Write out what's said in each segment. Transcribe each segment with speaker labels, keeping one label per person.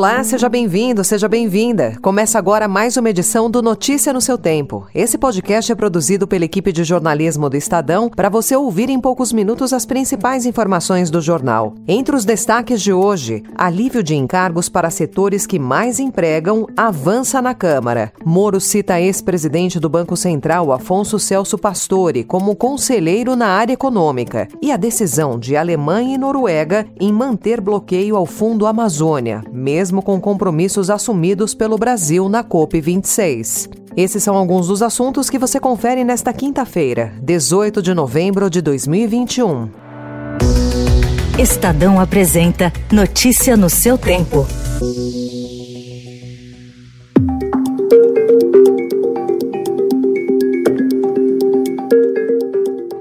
Speaker 1: Olá, seja bem-vindo, seja bem-vinda. Começa agora mais uma edição do Notícia no seu Tempo. Esse podcast é produzido pela equipe de jornalismo do Estadão para você ouvir em poucos minutos as principais informações do jornal. Entre os destaques de hoje, alívio de encargos para setores que mais empregam avança na Câmara. Moro cita ex-presidente do Banco Central, Afonso Celso Pastore, como conselheiro na área econômica. E a decisão de Alemanha e Noruega em manter bloqueio ao Fundo Amazônia, mesmo mesmo com compromissos assumidos pelo Brasil na COP26. Esses são alguns dos assuntos que você confere nesta quinta-feira, 18 de novembro de 2021.
Speaker 2: Estadão apresenta Notícia no seu tempo.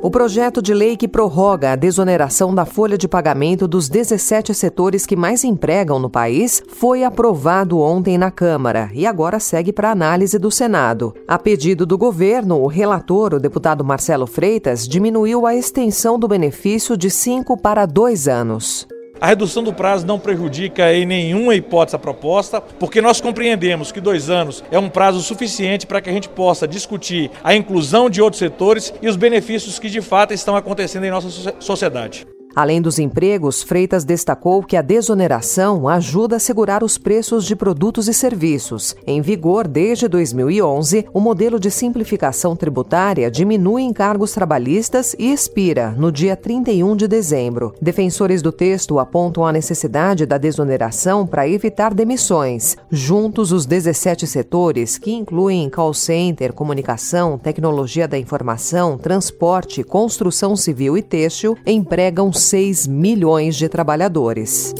Speaker 1: O projeto de lei que prorroga a desoneração da folha de pagamento dos 17 setores que mais empregam no país foi aprovado ontem na Câmara e agora segue para análise do Senado. A pedido do governo, o relator, o deputado Marcelo Freitas, diminuiu a extensão do benefício de cinco para dois anos.
Speaker 3: A redução do prazo não prejudica em nenhuma hipótese a proposta, porque nós compreendemos que dois anos é um prazo suficiente para que a gente possa discutir a inclusão de outros setores e os benefícios que de fato estão acontecendo em nossa sociedade.
Speaker 1: Além dos empregos, Freitas destacou que a desoneração ajuda a segurar os preços de produtos e serviços. Em vigor desde 2011, o modelo de simplificação tributária diminui encargos trabalhistas e expira no dia 31 de dezembro. Defensores do texto apontam a necessidade da desoneração para evitar demissões. Juntos, os 17 setores, que incluem call center, comunicação, tecnologia da informação, transporte, construção civil e têxtil, empregam 6 milhões de trabalhadores.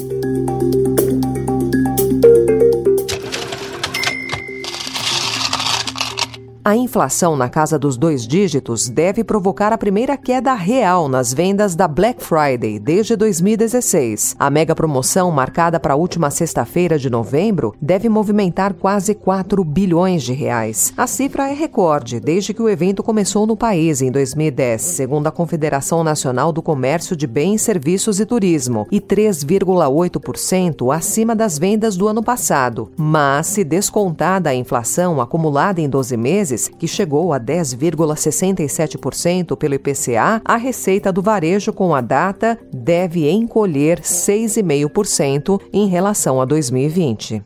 Speaker 1: A inflação na casa dos dois dígitos deve provocar a primeira queda real nas vendas da Black Friday desde 2016. A mega promoção, marcada para a última sexta-feira de novembro, deve movimentar quase 4 bilhões de reais. A cifra é recorde desde que o evento começou no país em 2010, segundo a Confederação Nacional do Comércio de Bens, Serviços e Turismo, e 3,8% acima das vendas do ano passado. Mas, se descontada a inflação acumulada em 12 meses, meses, que chegou a 10,67% pelo IPCA, a receita do varejo com a data deve encolher 6,5% em relação a 2020.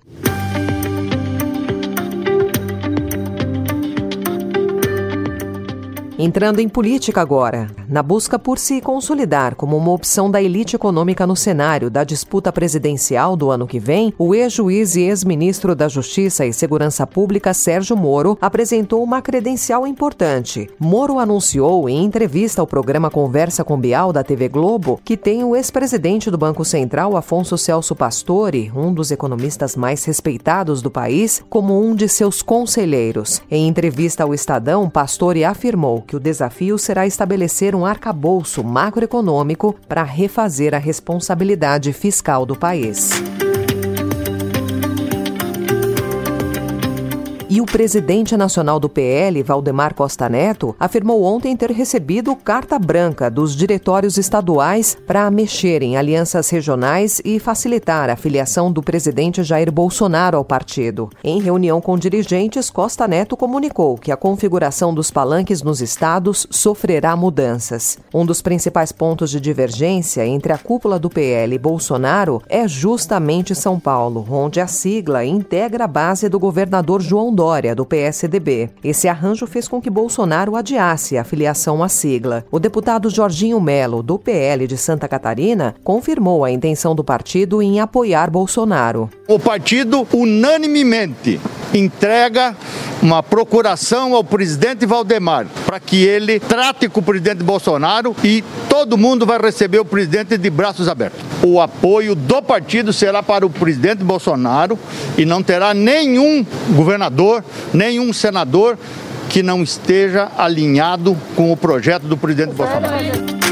Speaker 1: Entrando em política agora, na busca por se consolidar como uma opção da elite econômica no cenário da disputa presidencial do ano que vem, o ex-juiz e ex-ministro da Justiça e Segurança Pública Sérgio Moro apresentou uma credencial importante. Moro anunciou em entrevista ao programa Conversa com Bial da TV Globo que tem o ex-presidente do Banco Central, Afonso Celso Pastore, um dos economistas mais respeitados do país, como um de seus conselheiros. Em entrevista ao Estadão, Pastore afirmou que o desafio será estabelecer um arcabouço macroeconômico para refazer a responsabilidade fiscal do país. E o presidente nacional do PL, Valdemar Costa Neto, afirmou ontem ter recebido carta branca dos diretórios estaduais para mexer em alianças regionais e facilitar a filiação do presidente Jair Bolsonaro ao partido. Em reunião com dirigentes, Costa Neto comunicou que a configuração dos palanques nos estados sofrerá mudanças. Um dos principais pontos de divergência entre a cúpula do PL e Bolsonaro é justamente São Paulo, onde a sigla integra a base do governador João Dória Do PSDB. Esse arranjo fez com que Bolsonaro adiasse a filiação à sigla. O deputado Jorginho Melo, do PL de Santa Catarina, confirmou a intenção do partido em apoiar Bolsonaro.
Speaker 4: O partido unanimemente entrega uma procuração ao presidente Valdemar para que ele trate com o presidente Bolsonaro e todo mundo vai receber o presidente de braços abertos. O apoio do partido será para o presidente Bolsonaro e não terá nenhum governador, nenhum senador que não esteja alinhado com o projeto do presidente Bolsonaro.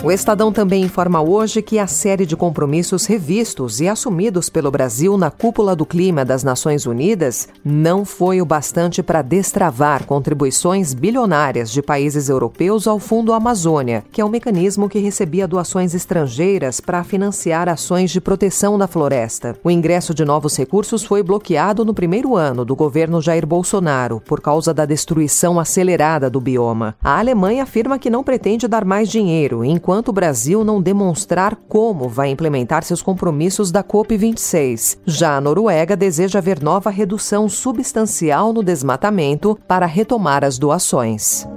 Speaker 1: O Estadão também informa hoje que a série de compromissos revistos e assumidos pelo Brasil na cúpula do clima das Nações Unidas não foi o bastante para destravar contribuições bilionárias de países europeus ao Fundo Amazônia, que é um mecanismo que recebia doações estrangeiras para financiar ações de proteção da floresta. O ingresso de novos recursos foi bloqueado no primeiro ano do governo Jair Bolsonaro por causa da destruição acelerada do bioma. A Alemanha afirma que não pretende dar mais dinheiro, enquanto o Brasil não demonstrar como vai implementar seus compromissos da COP26. Já a Noruega deseja ver nova redução substancial no desmatamento para retomar as doações.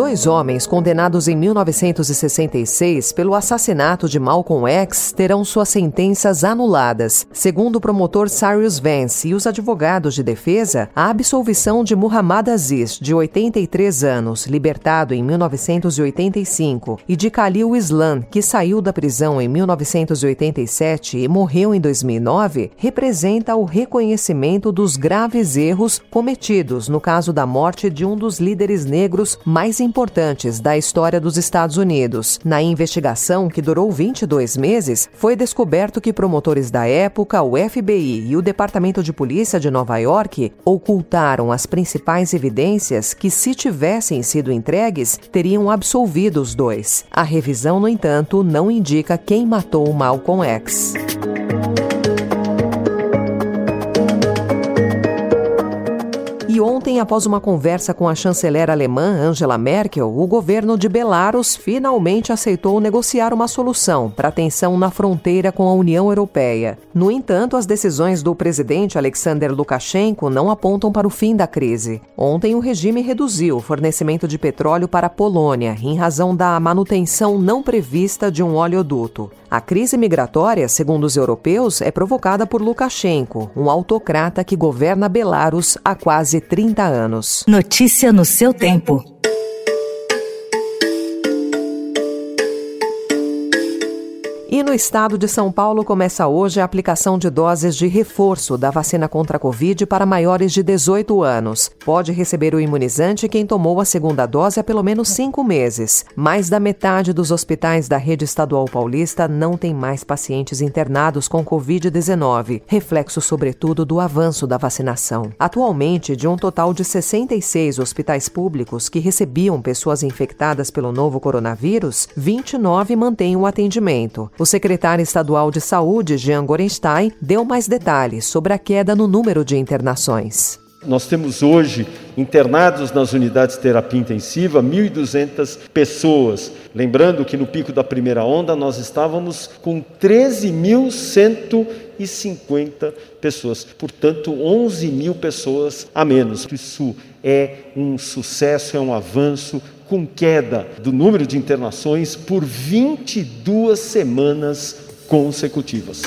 Speaker 1: Dois homens condenados em 1966 pelo assassinato de Malcolm X terão suas sentenças anuladas. Segundo o promotor Cyrus Vance e os advogados de defesa, a absolvição de Muhammad Aziz, de 83 anos, libertado em 1985, e de Khalil Islam, que saiu da prisão em 1987 e morreu em 2009, representa o reconhecimento dos graves erros cometidos no caso da morte de um dos líderes negros mais importantes importantes da história dos Estados Unidos. Na investigação, que durou 22 meses, foi descoberto que promotores da época, o FBI e o Departamento de Polícia de Nova York ocultaram as principais evidências que, se tivessem sido entregues, teriam absolvido os dois. A revisão, no entanto, não indica quem matou Malcolm X. ontem, após uma conversa com a chanceler alemã Angela Merkel, o governo de Belarus finalmente aceitou negociar uma solução para a tensão na fronteira com a União Europeia. No entanto, as decisões do presidente Alexander Lukashenko não apontam para o fim da crise. Ontem, o regime reduziu o fornecimento de petróleo para a Polônia, em razão da manutenção não prevista de um oleoduto. A crise migratória, segundo os europeus, é provocada por Lukashenko, um autocrata que governa Belarus há quase 30 anos.
Speaker 2: Notícia no seu tempo.
Speaker 1: E no estado de São Paulo começa hoje a aplicação de doses de reforço da vacina contra a Covid para maiores de 18 anos. Pode receber o imunizante quem tomou a segunda dose há pelo menos cinco meses. Mais da metade dos hospitais da rede estadual paulista não tem mais pacientes internados com Covid-19, reflexo sobretudo do avanço da vacinação. Atualmente, de um total de 66 hospitais públicos que recebiam pessoas infectadas pelo novo coronavírus, 29 mantêm o atendimento. O secretário estadual de Saúde, Jean Gorenstein, deu mais detalhes sobre a queda no número de internações.
Speaker 5: Nós temos hoje internados nas unidades de terapia intensiva 1.200 pessoas. Lembrando que no pico da primeira onda nós estávamos com 13.150 pessoas, portanto 11 mil pessoas a menos. Isso é um sucesso, é um avanço com queda do número de internações por 22 semanas consecutivas.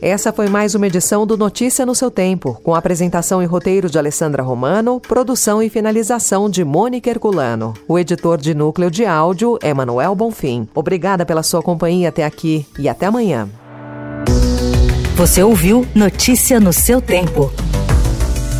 Speaker 1: Essa foi mais uma edição do Notícia no seu tempo, com apresentação e roteiro de Alessandra Romano, produção e finalização de Mônica Herculano. O editor de núcleo de áudio é Manuel Bonfim. Obrigada pela sua companhia até aqui e até amanhã.
Speaker 2: Você ouviu Notícia no seu tempo.